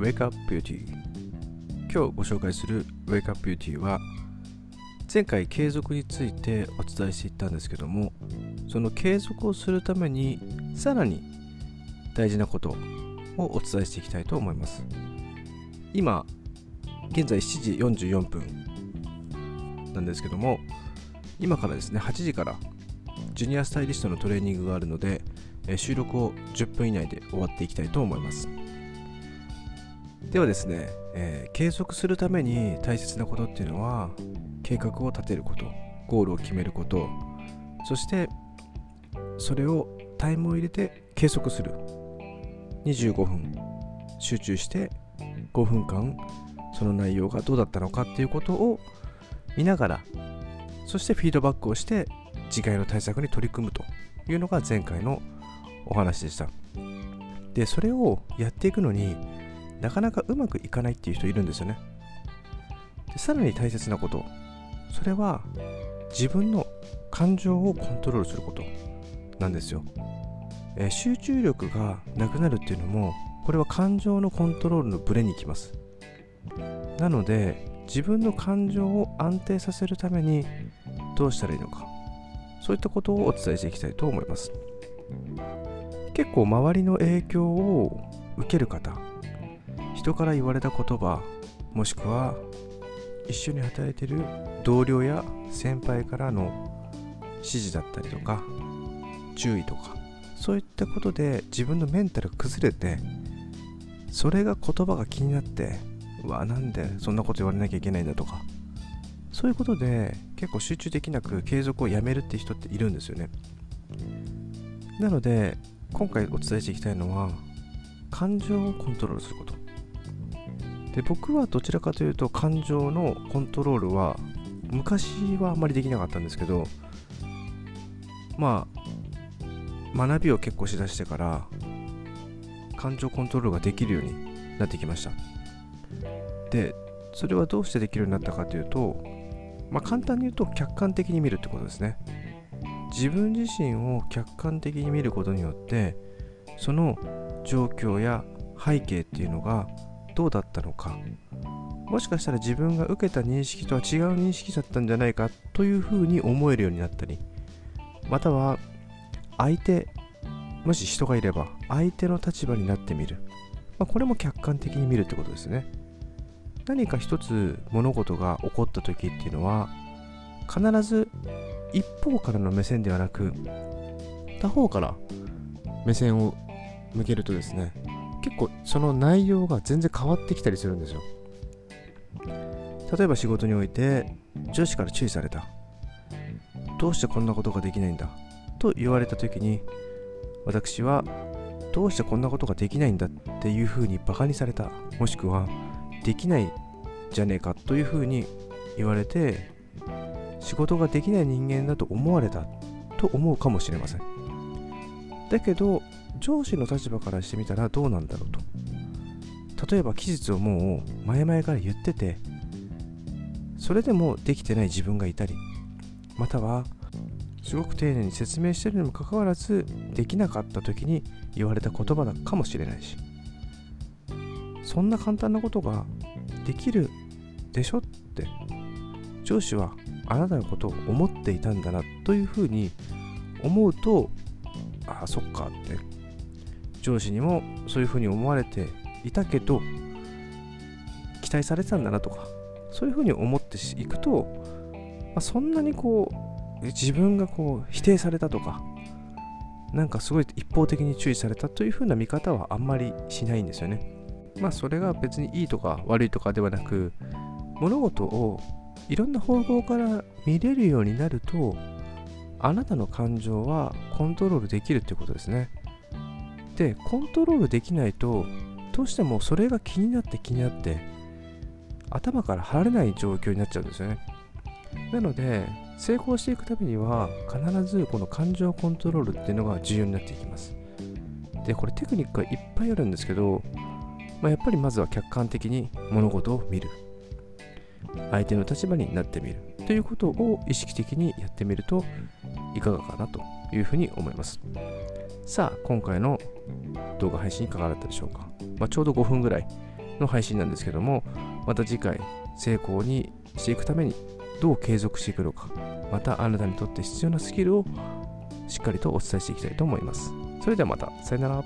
Wake Up Beauty 今日ご紹介する Wake Up Beauty は前回継続についてお伝えしていったんですけどもその継続をするためにさらに大事なことをお伝えしていきたいと思います。今現在7時44分なんですけども今からですね8時からジュニアスタイリストのトレーニングがあるので収録を10分以内で終わっていきたいと思います。ではですね、えー、継続するために大切なことっていうのは計画を立てることゴールを決めることそしてそれをタイムを入れて計測する。25分集中して5分間その内容がどうだったのかっていうことを見ながらそしてフィードバックをして次回の対策に取り組むというのが前回のお話でした。でそれをやっていくのになかなかうまくいかないっていう人いるんですよね。でさらに大切なこと。それは自分の感情をコントロールすることなんですよ、えー、集中力がなくなるっていうのもこれは感情のコントロールのブレに行きます。なので自分の感情を安定させるためにどうしたらいいのか。そういったことをお伝えしていきたいと思います。結構周りの影響を受ける方人から言われた言葉もしくは一緒に働いてる同僚や先輩からの指示だったりとか注意とかそういったことで自分のメンタル崩れてそれが言葉が気になってうわなんでそんなこと言われなきゃいけないんだとかそういうことで結構集中できなく継続をやめるって人っているんですよね。なので今回お伝えしていきたいのは感情をコントロールすること。で僕はどちらかというと感情のコントロールは昔はあんまりできなかったんですけどまあ学びを結構しだしてから感情コントロールができるようになってきました。でそれはどうしてできるようになったかというとまあ簡単に言うと客観的に見るってことですね。自分自身を客観的に見ることによってその状況や背景っていうのがどうだったのか？もしかしたら自分が受けた認識とは違う認識だったんじゃないかというふうに思えるようになったり。または相手もし人がいれば相手の立場になってみる、まあ、これも客観的に見るってことですね。何か一つ物事が起こった時っていうのは必ず一方からの目線ではなく他方から目線を向けるとですね結構その内容が全然変わってきたりするんですよ。例えば仕事において上司から注意された。どうしてこんなことができないんだ？と言われた時に私はどうしてこんなことができないんだ？っていうふうにバカにされた。もしくはできないじゃねえか？というふうに言われて仕事ができない人間だと思われた。と思うかもしれません。だけど上司の立場からしてみたらどうなんだろうと。例えば期日をもう前々から言っててそれでもできてない自分がいたりまたはすごく丁寧に説明してるにもかかわらずできなかった時に言われた言葉だかもしれないし。そんな簡単なことができるでしょって上司はあなたのことを思っていたんだなというふうに思うとああそっかって上司にもそういうふうに思われていたけど期待されてたんだなとかそういうふうに思っていくと、まあ、そんなにこう自分がこう否定されたとかなんかすごい一方的に注意されたというふうな見方はあんまりしないんですよね。まあそれが別にいいとか悪いとかではなく物事をいろんな方向から見れるようになるとあなたの感情はコントロールできるってことですねでコントロールできないとどうしてもそれが気になって気になって頭から離れない状況になっちゃうんですよね。なので成功していくためには必ずこの感情コントロールっていうのが重要になっていきます。でこれテクニックがいっぱいあるんですけど、まあ、やっぱりまずは客観的に物事を見る。相手の立場になってみる。ということを意識的にやってみるといかがかなというふうに思います。さあ今回の動画配信いかがだったでしょうか、まあ、ちょうど5分ぐらいの配信なんですけども、また次回成功にしていくためにどう継続していくのか、またあなたにとって必要なスキルをしっかりとお伝えしていきたいと思います。それではまた、さよなら。